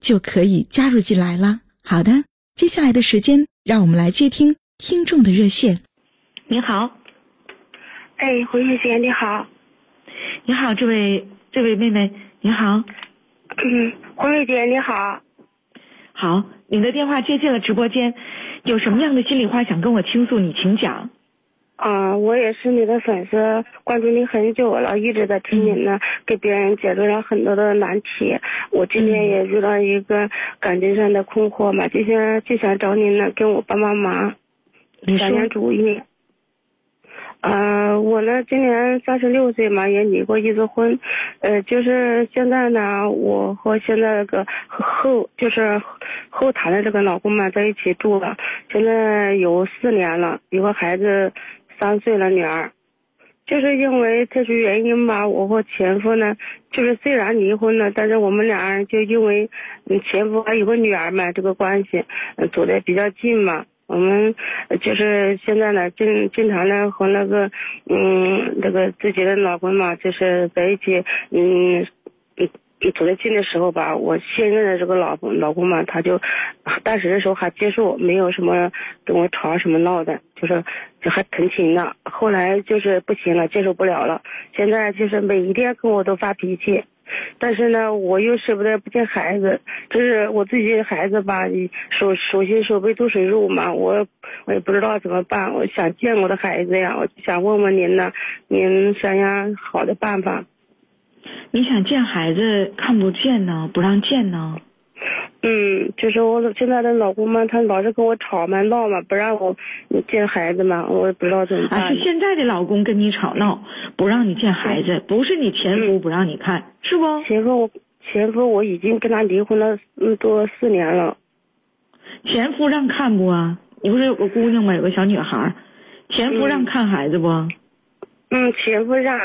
就可以加入进来了。好的，接下来的时间，让我们来接听听众的热线。你好，哎，胡玉姐你好，你好，这位这位妹妹你好，嗯，红瑞姐你好，好，你的电话接进了直播间，有什么样的心里话想跟我倾诉，你请讲。啊，我也是你的粉丝，关注你很久了，一直在听你呢，给别人解决了很多的难题。我今天也遇到一个感情上的困惑嘛，就想就想找你呢，跟我帮帮忙，想点主意。呃，我呢今年三十六岁嘛，也离过一次婚，呃，就是现在呢，我和现在那个后就是后谈的这个老公嘛在一起住了，现在有四年了，有个孩子。三岁了女儿，就是因为特殊原因吧，我和前夫呢，就是虽然离婚了，但是我们俩人就因为前夫还有个女儿嘛，这个关系走的比较近嘛，我们就是现在呢，经经常呢和那个嗯那个自己的老公嘛，就是在一起嗯嗯。走得近的时候吧，我现任的这个老公老公嘛，他就，当时的时候还接受，没有什么跟我吵什么闹的，就是就还挺亲的。后来就是不行了，接受不了了，现在就是每一天跟我都发脾气，但是呢，我又舍不得不见孩子，就是我自己孩子吧，手手心手背都是肉嘛，我我也不知道怎么办，我想见我的孩子呀，我想问问您呢，您想想好的办法。你想见孩子看不见呢，不让见呢？嗯，就是我现在的老公嘛，他老是跟我吵嘛闹嘛，不让我见孩子嘛，我也不知道怎么办。啊，是现在的老公跟你吵闹，不让你见孩子，不是你前夫不让你看，是不？前夫，前夫我已经跟他离婚了，嗯，多四年了。前夫让看不啊？你不是有个姑娘吗？有个小女孩，前夫让看孩子不？嗯，前夫让。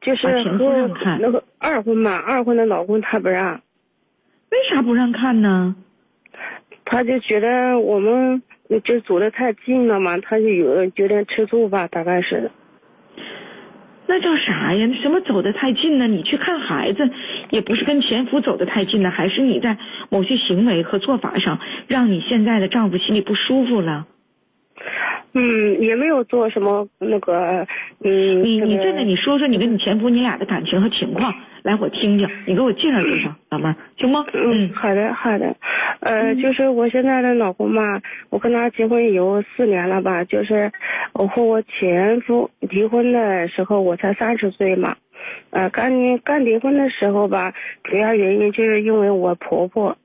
就是和那个二婚嘛，二婚的老公他不让，为啥不让看呢？他就觉得我们就走的太近了嘛，他就有有点吃醋吧，大概是。那叫啥呀？什么走的太近呢？你去看孩子，也不是跟前夫走的太近了，还是你在某些行为和做法上，让你现在的丈夫心里不舒服了？嗯，也没有做什么那个，嗯，你你真的你说说你跟你前夫你俩的感情和情况，来我听听，你给我介绍介绍，老妹儿，行吗？嗯，好的好的，呃，就是我现在的老公嘛，我跟他结婚有四年了吧，就是我和我前夫离婚的时候我才三十岁嘛，呃，刚刚离婚的时候吧，主要原因就是因为我婆婆。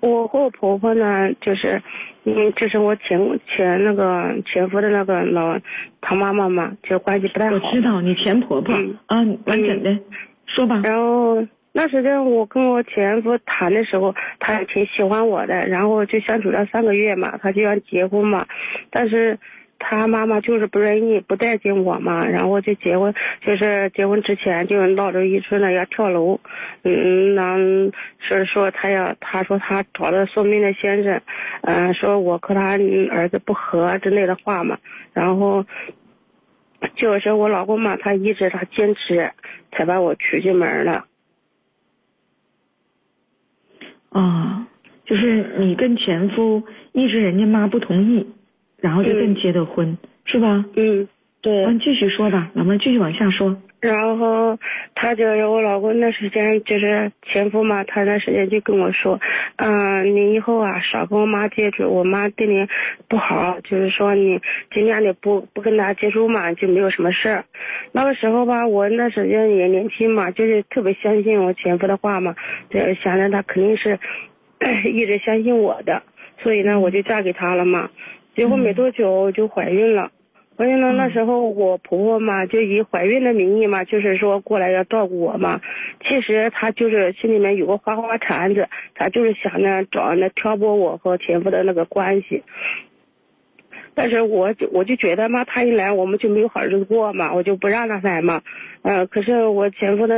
我和我婆婆呢，就是，嗯，就是我前前那个前夫的那个老他妈妈嘛，就关系不太好。我知道你前婆婆啊，完整的说吧。然后那时间我跟我前夫谈的时候，他也挺喜欢我的，然后就相处了三个月嘛，他就要结婚嘛，但是。他妈妈就是不愿意不待见我嘛，然后就结婚，就是结婚之前就闹着一出呢要跳楼，嗯，那是说他要，他说他找的算命的先生，嗯，说我和他儿子不和之类的话嘛，然后就是我老公嘛，他一直他坚持，才把我娶进门了。啊，就是你跟前夫一直人家妈不同意。然后就跟结的婚，是吧？嗯，对。嗯，继续说吧，老妹儿继续往下说。然后他就是我老公那时间就是前夫嘛，他那时间就跟我说，嗯，你以后啊少跟我妈接触，我妈对你不好，就是说你尽量的不不跟她接触嘛，就没有什么事儿。那个时候吧，我那时间也年轻嘛，就是特别相信我前夫的话嘛，就想着他肯定是 一直相信我的，所以呢我就嫁给他了嘛。结婚没多久就怀孕了。怀孕了那时候，我婆婆嘛就以怀孕的名义嘛，就是说过来要照顾我嘛。其实她就是心里面有个花花肠子，她就是想呢找那挑拨我和前夫的那个关系。但是我就我就觉得嘛，他一来我们就没有好日子过嘛，我就不让他来嘛。嗯，可是我前夫呢，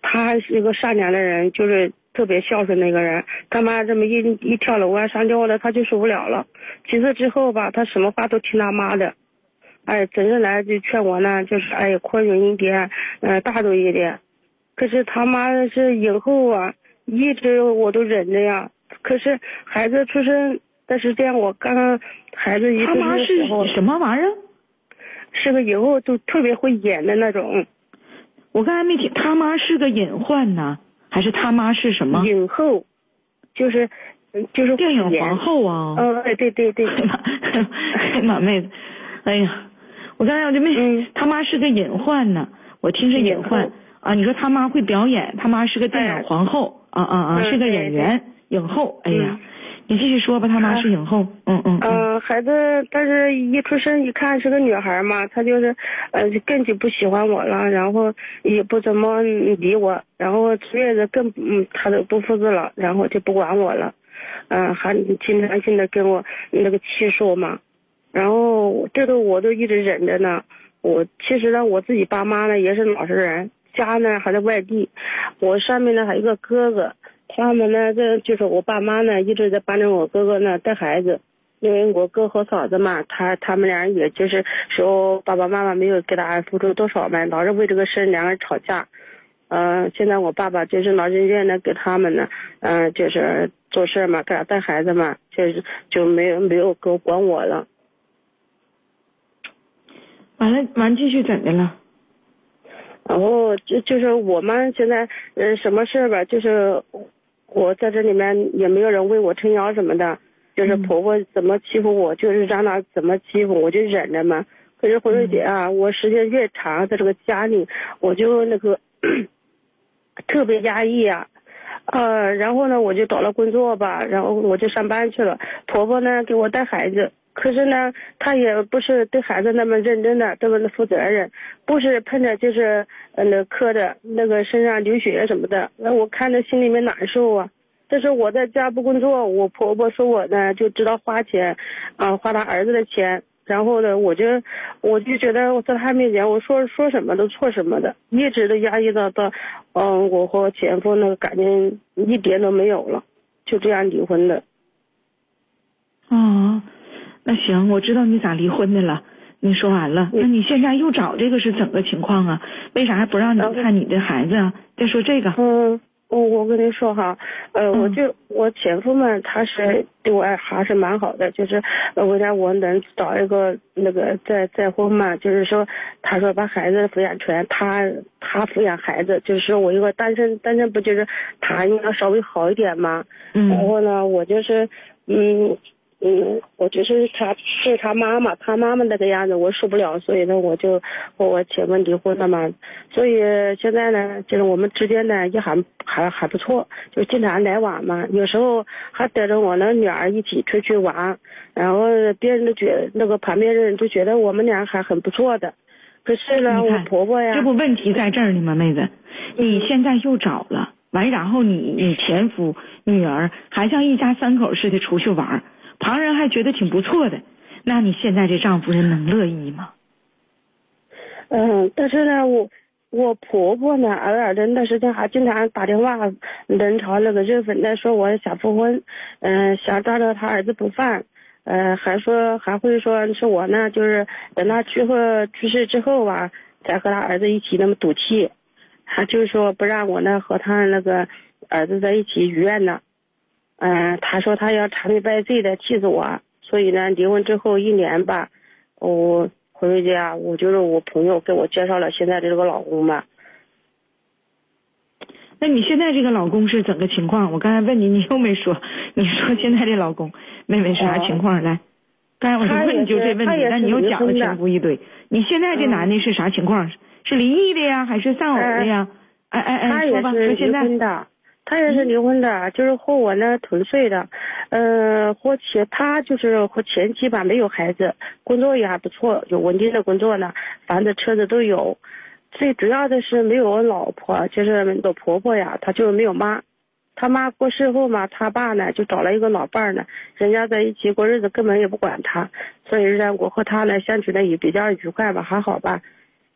他是一个善良的人，就是特别孝顺那个人。他妈这么一一跳楼啊上吊了，他就受不了了。几次之后吧，他什么话都听他妈的。哎，整日来就劝我呢，就是哎宽容一点，嗯，大度一点。可是他妈是以后啊，一直我都忍着呀。可是孩子出生的时间，我刚刚孩子一出生的时候，什么玩意儿？是个以后都特别会演的那种。我刚才没听，他妈是个隐患呢，还是他妈是什么？影后，就是就是电影皇后啊。嗯，哎，对对对。妈妹子，哎呀。我刚才我就没，他妈是个隐患呢，我听着隐患啊。你说他妈会表演，他妈是个电影皇后啊啊啊，是个演员影后。哎呀，你继续说吧，他妈是影后，嗯嗯。嗯，孩子，但是一出生一看是个女孩嘛，她就是呃更就不喜欢我了，然后也不怎么理我，然后坐月子更嗯他都不负责了，然后就不管我了，嗯，还经常性的跟我那个气说嘛。然后这都我都一直忍着呢。我其实呢，我自己爸妈呢也是老实人，家呢还在外地。我上面呢还有一个哥哥，他们呢这就是我爸妈呢一直在帮着我哥哥呢带孩子。因为我哥和嫂子嘛，他他们俩也就是说爸爸妈妈没有给他付出多少嘛，老是为这个事两个人吵架。嗯，现在我爸爸就是老人院呢给他们呢，嗯，就是做事嘛，给他带孩子嘛，就是就没有没有给我管我了。完了，完继续怎的了？然后就就是我们现在，嗯，什么事儿吧，就是我在这里面也没有人为我撑腰什么的，就是婆婆怎么欺负我，就是让她怎么欺负，我就忍着嘛。可是红瑞姐啊，我时间越长，在这个家里，我就那个 特别压抑啊，呃，然后呢，我就找了工作吧，然后我就上班去了，婆婆呢给我带孩子。可是呢，他也不是对孩子那么认真的，这么的负责任，不是喷着就是呃那磕着那个身上流血什么的，那我看着心里面难受啊。这是我在家不工作，我婆婆说我呢就知道花钱，啊花他儿子的钱，然后呢我就我就觉得我在他面前我说说什么都错什么的，一直都压抑到到，嗯我和前夫那个感情一点都没有了，就这样离婚的。啊。那行，我知道你咋离婚的了。你说完了，那你现在又找这个是怎个情况啊？为啥还不让你看你的孩子啊？再说这个。嗯，我我跟你说哈，呃，我就我前夫嘛，他是对我还是蛮好的，就是为了我能找一个那个再再婚嘛，就是说他说把孩子抚养权他他抚养孩子，就是说我一个单身单身不就是他应该稍微好一点嘛。嗯。然后呢，我就是嗯。嗯，我就是他是他妈妈，他妈妈那个样子我受不了，所以呢，我就和我前夫离婚了嘛。所以现在呢，就是我们之间呢也还还还不错，就经常来往嘛。有时候还带着我那女儿一起出去玩，然后别人都觉那个旁边人都觉得我们俩还很不错的。可是呢，我婆婆呀，这不问题在这儿呢吗，妹子？你现在又找了完，然后你你前夫女儿还像一家三口似的出去玩。旁人还觉得挺不错的，那你现在这丈夫人能乐意吗？嗯，但是呢，我我婆婆呢，偶尔的那时间还经常打电话，冷嘲那个热讽的说我想复婚，嗯，想抓着他儿子不放，呃，还说还会说是我呢，就是等他去后去世之后吧，再和他儿子一起那么赌气，还就是说不让我呢和他那个儿子在一起医院呢。嗯，他说他要长命百岁的气死我，所以呢，离婚之后一年吧，我红瑞姐啊，我就是我朋友给我介绍了现在的这个老公嘛。那你现在这个老公是怎个情况？我刚才问你，你又没说。你说现在这老公，妹妹是啥情况？来，刚才我就问你就这问题，那你又讲了全部一堆。你现在这男的是啥情况？是离异的呀，还是丧偶的呀？哎哎哎，说吧，说现在。他也是离婚的，就是和我呢同岁的，呃，和前他就是和前妻吧，没有孩子，工作也还不错，有稳定的工作呢，房子车子都有。最主要的是没有老婆，就是老婆婆呀，她就没有妈。他妈过世后嘛，他爸呢就找了一个老伴儿呢，人家在一起过日子，根本也不管他，所以呢，我和他呢相处的也比较愉快吧，还好吧。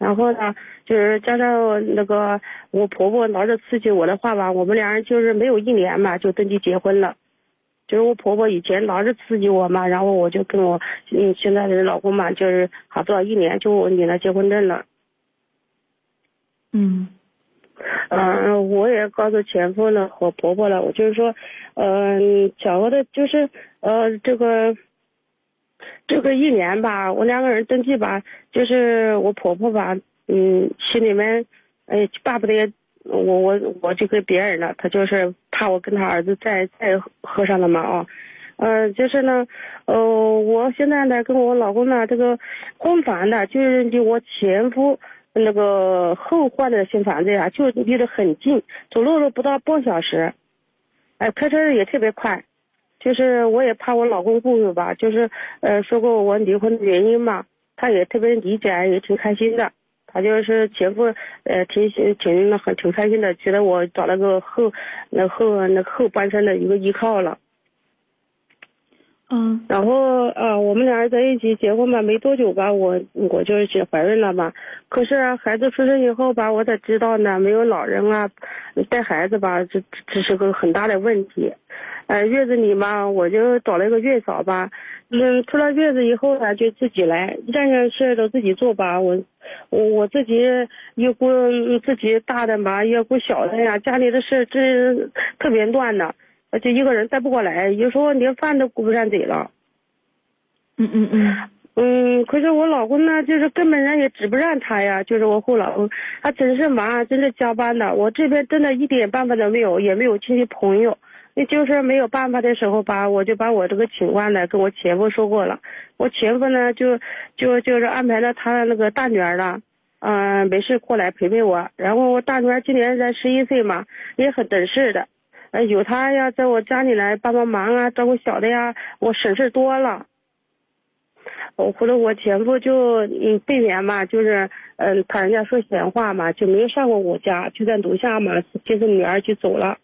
然后呢，就是加上那个我婆婆老是刺激我的话吧，我们俩人就是没有一年嘛就登记结婚了。就是我婆婆以前老是刺激我嘛，然后我就跟我嗯现在的老公嘛，就是好不到一年就领了结婚证了。嗯，嗯，我也告诉前夫了和婆婆了，我就是说，嗯，讲过的就是呃这个。这个一年吧，我两个人登记吧，就是我婆婆吧，嗯，心里面，哎，巴不得我我我就给别人了，她就是怕我跟她儿子再再喝上了嘛啊，呃，就是呢，呃，我现在呢跟我老公呢这个婚房呢，就是离我前夫那个后换的新房子呀，就离得很近，走路都不到半小时，哎，开车也特别快。就是我也怕我老公顾虑吧，就是呃说过我离婚的原因嘛，他也特别理解，也挺开心的。他就是前夫呃挺挺很挺开心的，觉得我找了个后那后那后半生的一个依靠了。嗯。然后呃，我们俩人在一起结婚吧，没多久吧，我我就是怀孕了嘛。可是孩子出生以后吧，我才知道呢，没有老人啊带孩子吧，这这是个很大的问题。呃，月子里嘛，我就找了一个月嫂吧。嗯，出了月子以后呢，就自己来，任何事都自己做吧。我，我我自己又顾自己大的嘛，又顾小的呀，家里的事这特别乱呢，而且一个人带不过来，有时候连饭都顾不上嘴了。嗯嗯嗯。嗯，可是我老公呢，就是根本人也指不上他呀，就是我后老公，他真是忙，真是加班的。我这边真的一点办法都没有，也没有亲戚朋友。那就是没有办法的时候吧，我就把我这个情况呢跟我前夫说过了。我前夫呢就就就是安排了他那个大女儿了，嗯，没事过来陪陪我。然后我大女儿今年才十一岁嘛，也很懂事的，呃，有他呀，在我家里来帮帮忙啊，照顾小的呀，我省事多了。我回来我前夫就嗯避免嘛，就是嗯怕人家说闲话嘛，就没有上过我家，就在楼下嘛接着女儿就走了。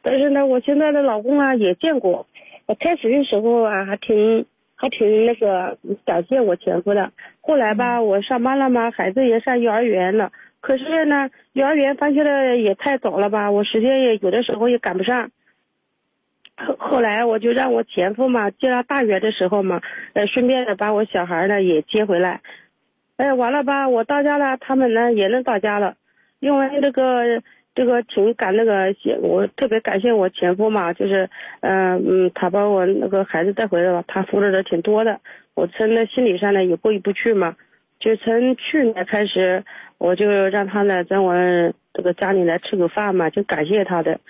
但是呢，我现在的老公啊也见过，我开始的时候啊还挺还挺那个感谢我前夫的。后来吧，我上班了嘛，孩子也上幼儿园了。可是呢，幼儿园放学的也太早了吧，我时间也有的时候也赶不上。后后来我就让我前夫嘛接到大学的时候嘛，呃，顺便的把我小孩呢也接回来。哎，完了吧，我到家了，他们呢也能到家了，因为这个。这个挺感那个，我特别感谢我前夫嘛，就是，嗯嗯，他把我那个孩子带回来了，他付出的挺多的，我从那心理上呢也过意不去嘛，就从去年开始，我就让他呢在我这个家里来吃个饭嘛，就感谢他的，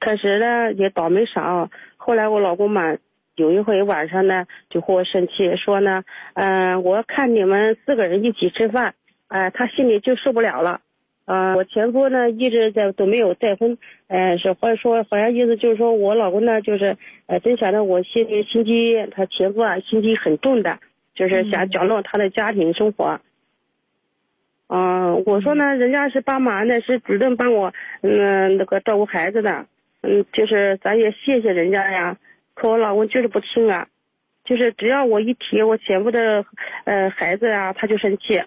开始呢也倒没少，后来我老公嘛，有一回晚上呢就和我生气，说呢，嗯，我看你们四个人一起吃饭，哎，他心里就受不了了。啊，我前夫呢一直在都没有再婚，呃，是或者说好像意思就是说我老公呢就是，呃，真想着我心里心机，他前夫啊心机很重的，就是想搅乱他的家庭生活。啊，我说呢，人家是帮忙的，是主动帮我，嗯，那个照顾孩子的，嗯，就是咱也谢谢人家呀。可我老公就是不听啊，就是只要我一提我前夫的，呃，孩子啊，他就生气。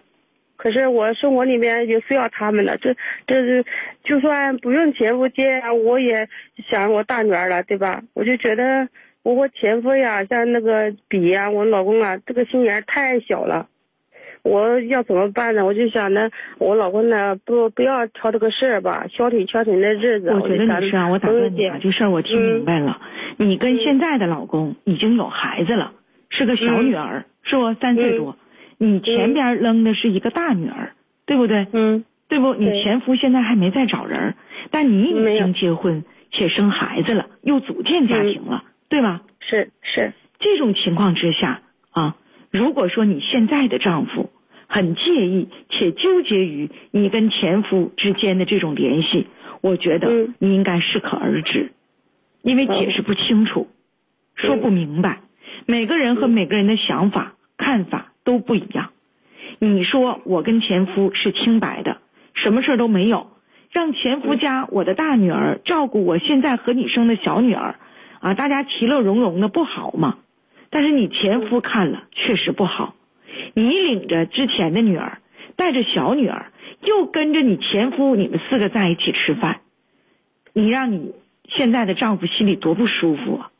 可是我生活里面也需要他们的，这这是就算不用前夫接，我也想我大女儿了，对吧？我就觉得我我前夫呀，像那个比呀，我老公啊，这个心眼太小了。我要怎么办呢？我就想呢，我老公呢，不不要挑这个事儿吧，消停消停的日子。我觉得你是啊，我打断你啊，这事儿我听明白了。你跟现在的老公已经有孩子了，是个小女儿，是不？三岁多。你前边扔的是一个大女儿，对不对？嗯，对不？你前夫现在还没再找人，但你已经结婚且生孩子了，又组建家庭了，对吧？是是，这种情况之下啊，如果说你现在的丈夫很介意且纠结于你跟前夫之间的这种联系，我觉得嗯。你应该适可而止，因为解释不清楚，说不明白，每个人和每个人的想法、看法都不一样。你说我跟前夫是清白的，什么事儿都没有，让前夫家我的大女儿照顾我现在和你生的小女儿，啊，大家其乐融融的不好吗？但是你前夫看了确实不好，你领着之前的女儿，带着小女儿，又跟着你前夫，你们四个在一起吃饭，你让你现在的丈夫心里多不舒服啊！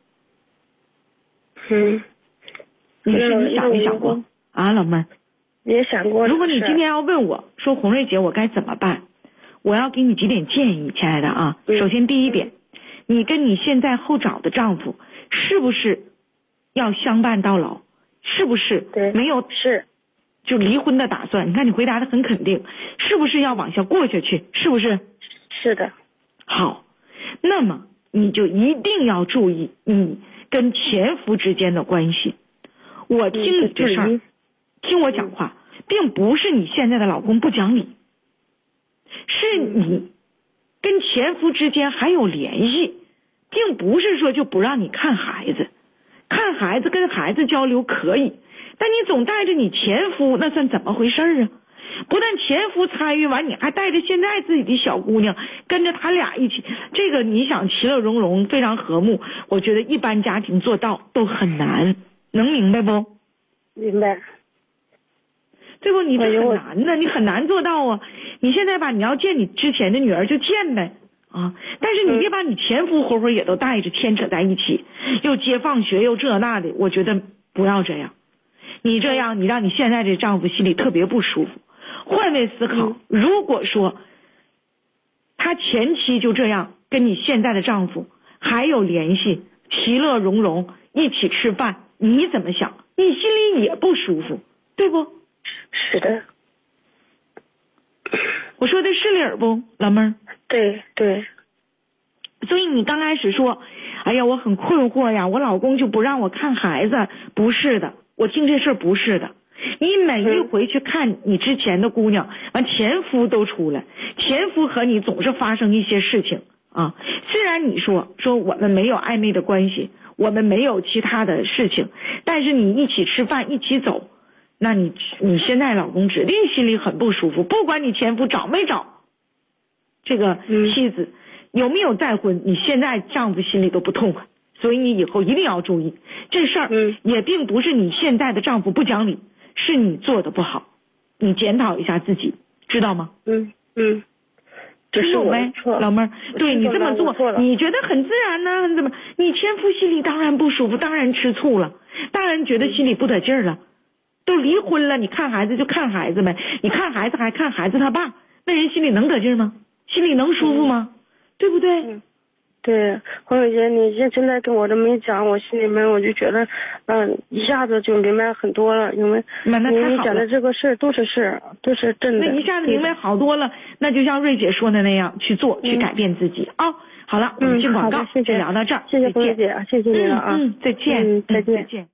嗯，你是你想没想过啊，老妹儿？也想过。如果你今天要问我说红瑞姐我该怎么办，我要给你几点建议，亲爱的啊。嗯首先第一点，你跟你现在后找的丈夫是不是要相伴到老？是不是对没有是就离婚的打算？你看你回答的很肯定，是不是要往下过下去？是不是？是的，好，那么你就一定要注意你跟前夫之间的关系。我听你这事儿，嗯听我讲话，并不是你现在的老公不讲理，是你跟前夫之间还有联系，并不是说就不让你看孩子，看孩子跟孩子交流可以，但你总带着你前夫，那算怎么回事儿啊？不但前夫参与完，你还带着现在自己的小姑娘，跟着他俩一起，这个你想其乐融融，非常和睦，我觉得一般家庭做到都很难，能明白不？明白。对不？你很难的，你很难做到啊！你现在吧，你要见你之前的女儿就见呗啊，但是你别把你前夫活活也都带着牵扯在一起，又接放学又这那的，我觉得不要这样。你这样，你让你现在这丈夫心里特别不舒服。换位思考嗯，如果说他前妻就这样跟你现在的丈夫还有联系，其乐融融，一起吃饭，你怎么想？你心里也不舒服，对不？是的，我说的是理儿不，老妹儿？对对，所以你刚开始说，哎呀，我很困惑呀，我老公就不让我看孩子，不是的，我听这事儿不是的。你每一回去看你之前的姑娘，完前夫都出来，前夫和你总是发生一些事情啊。虽然你说说我们没有暧昧的关系，我们没有其他的事情，但是你一起吃饭，一起走，那你你现在老公指定心里很不舒服，不管你前夫找没找这个嗯妻子，有没有再婚，你现在丈夫心里都不痛快，所以你以后一定要注意这事儿嗯，也并不是你现在的丈夫不讲理，是你做的不好，你检讨一下自己，知道吗？嗯嗯，这是听懂没我的，错。老妹儿？对你这么做你觉得很自然呢、很怎么？你前夫心里当然不舒服，当然吃醋了，当然觉得心里不得劲儿了。都离婚了，你看孩子就看孩子呗，你看孩子还看孩子他爸，那人心里能得劲儿吗？心里能舒服吗？对不对？嗯对，黄小姐，你现现在跟我这么一讲，我心里面我就觉得，嗯、一下子就明白很多了，因为你太好了你讲的。这个事儿都是事儿，都是真的。那一下子明白好多了，那就像瑞姐说的那样去做，去嗯改变自己啊、好了，我们嗯进广告就聊到这儿，谢谢再见红姐，谢谢你了啊。嗯嗯，再见，嗯再见再见。